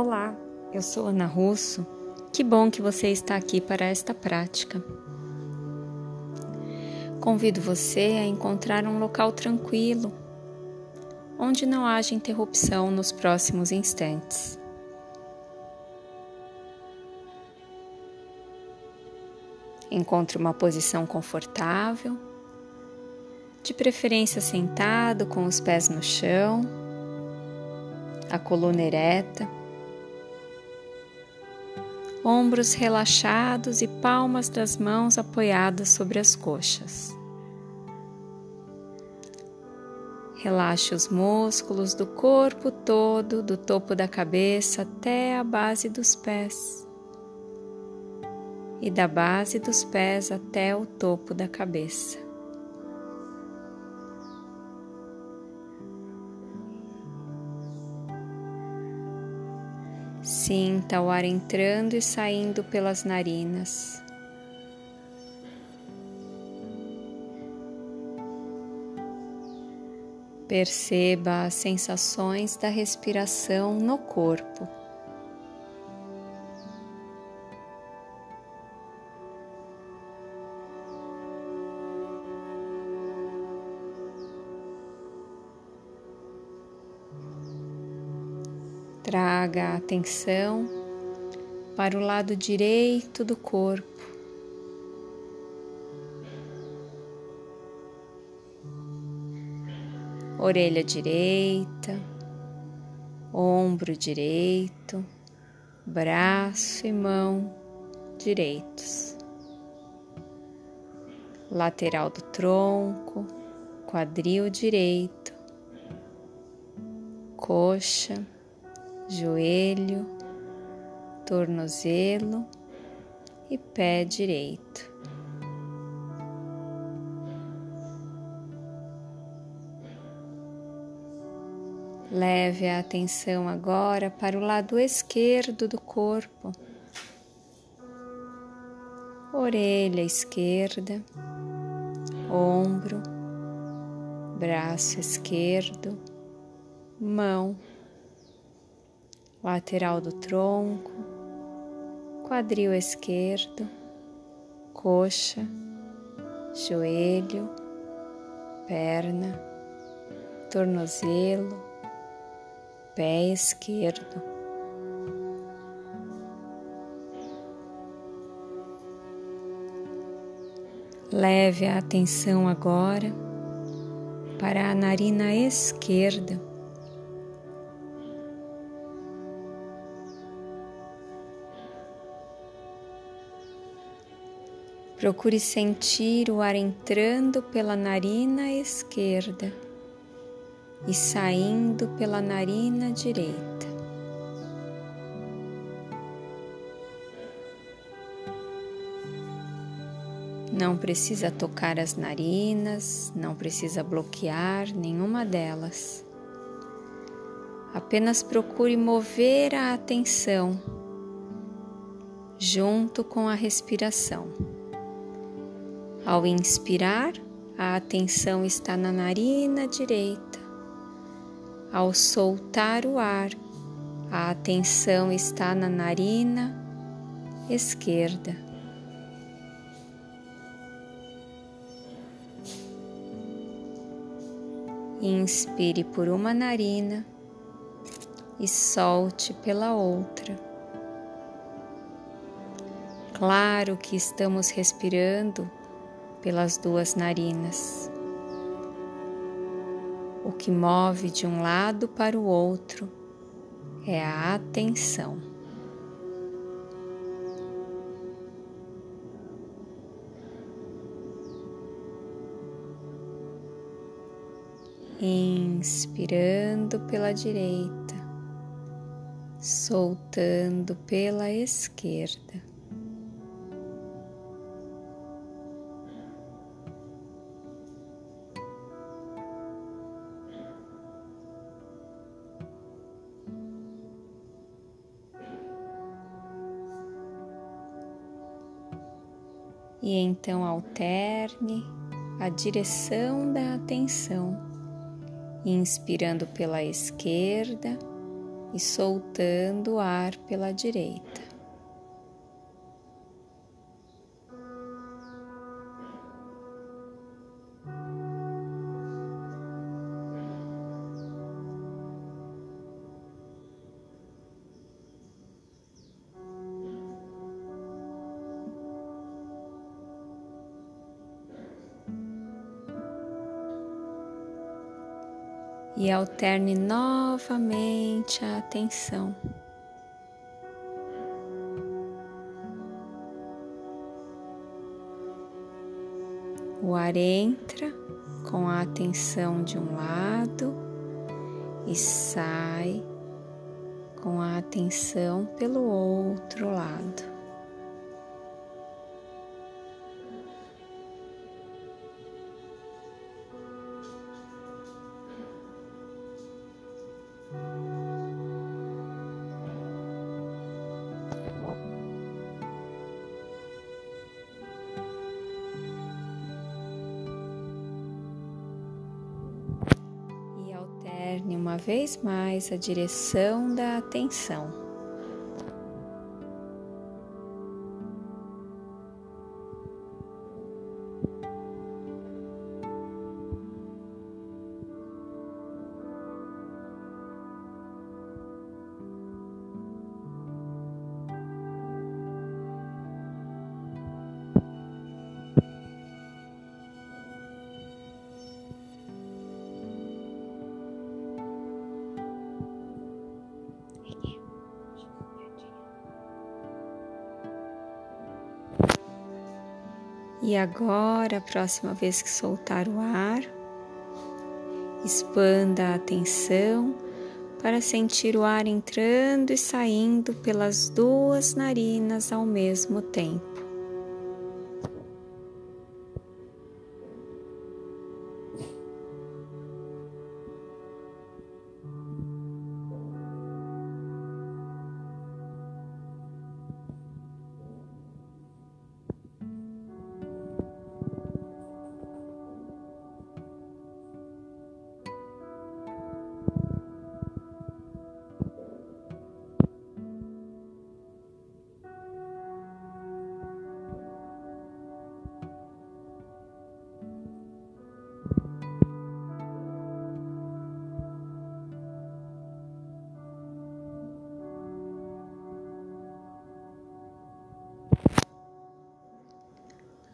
Olá, eu sou Ana Russo. Que bom que você está aqui para esta prática. Convido você a encontrar um local tranquilo, onde não haja interrupção nos próximos instantes. Encontre uma posição confortável, de preferência sentado com os pés no chão, a coluna ereta ombros relaxados e palmas das mãos apoiadas sobre as coxas. Relaxe os músculos do corpo todo, do topo da cabeça até a base dos pés, e da base dos pés até o topo da cabeça. Sinta o ar entrando e saindo pelas narinas. Perceba as sensações da respiração no corpo. Traga a atenção para o lado direito do corpo. Orelha direita, ombro direito, braço e mão direitos, lateral do tronco, quadril direito, coxa joelho, tornozelo e pé direito. Leve a atenção agora para o lado esquerdo do corpo, orelha esquerda, ombro, braço esquerdo, mão lateral do tronco, quadril esquerdo, coxa, joelho, perna, tornozelo, pé esquerdo. Leve a atenção agora para a narina esquerda Procure sentir o ar entrando pela narina esquerda e saindo pela narina direita. Não precisa tocar as narinas, não precisa bloquear nenhuma delas. Apenas procure mover a atenção junto com a respiração. Ao inspirar, a atenção está na narina direita. Ao soltar o ar, a atenção está na narina esquerda. Inspire por uma narina e solte pela outra. Claro que estamos respirando pelas duas narinas. O que move de um lado para o outro é a atenção. Inspirando pela direita, soltando pela esquerda. E então alterne a direção da atenção, inspirando pela esquerda e soltando o ar pela direita. E alterne novamente a atenção. O ar entra com a atenção de um lado e sai com a atenção pelo outro lado. Uma vez mais a direção da atenção. E agora, a próxima vez que soltar o ar, expanda a atenção para sentir o ar entrando e saindo pelas duas narinas ao mesmo tempo.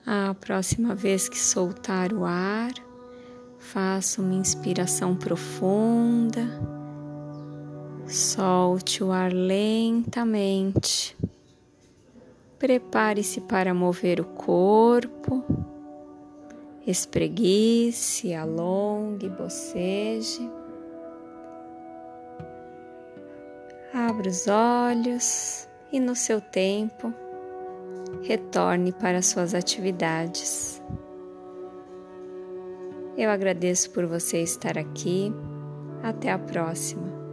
A próxima vez que soltar o ar, faça uma inspiração profunda, solte o ar lentamente. Prepare-se para mover o corpo, espreguice, alongue, boceje. Abra os olhos e, no seu tempo, retorne para suas atividades. Eu agradeço por você estar aqui. Até a próxima.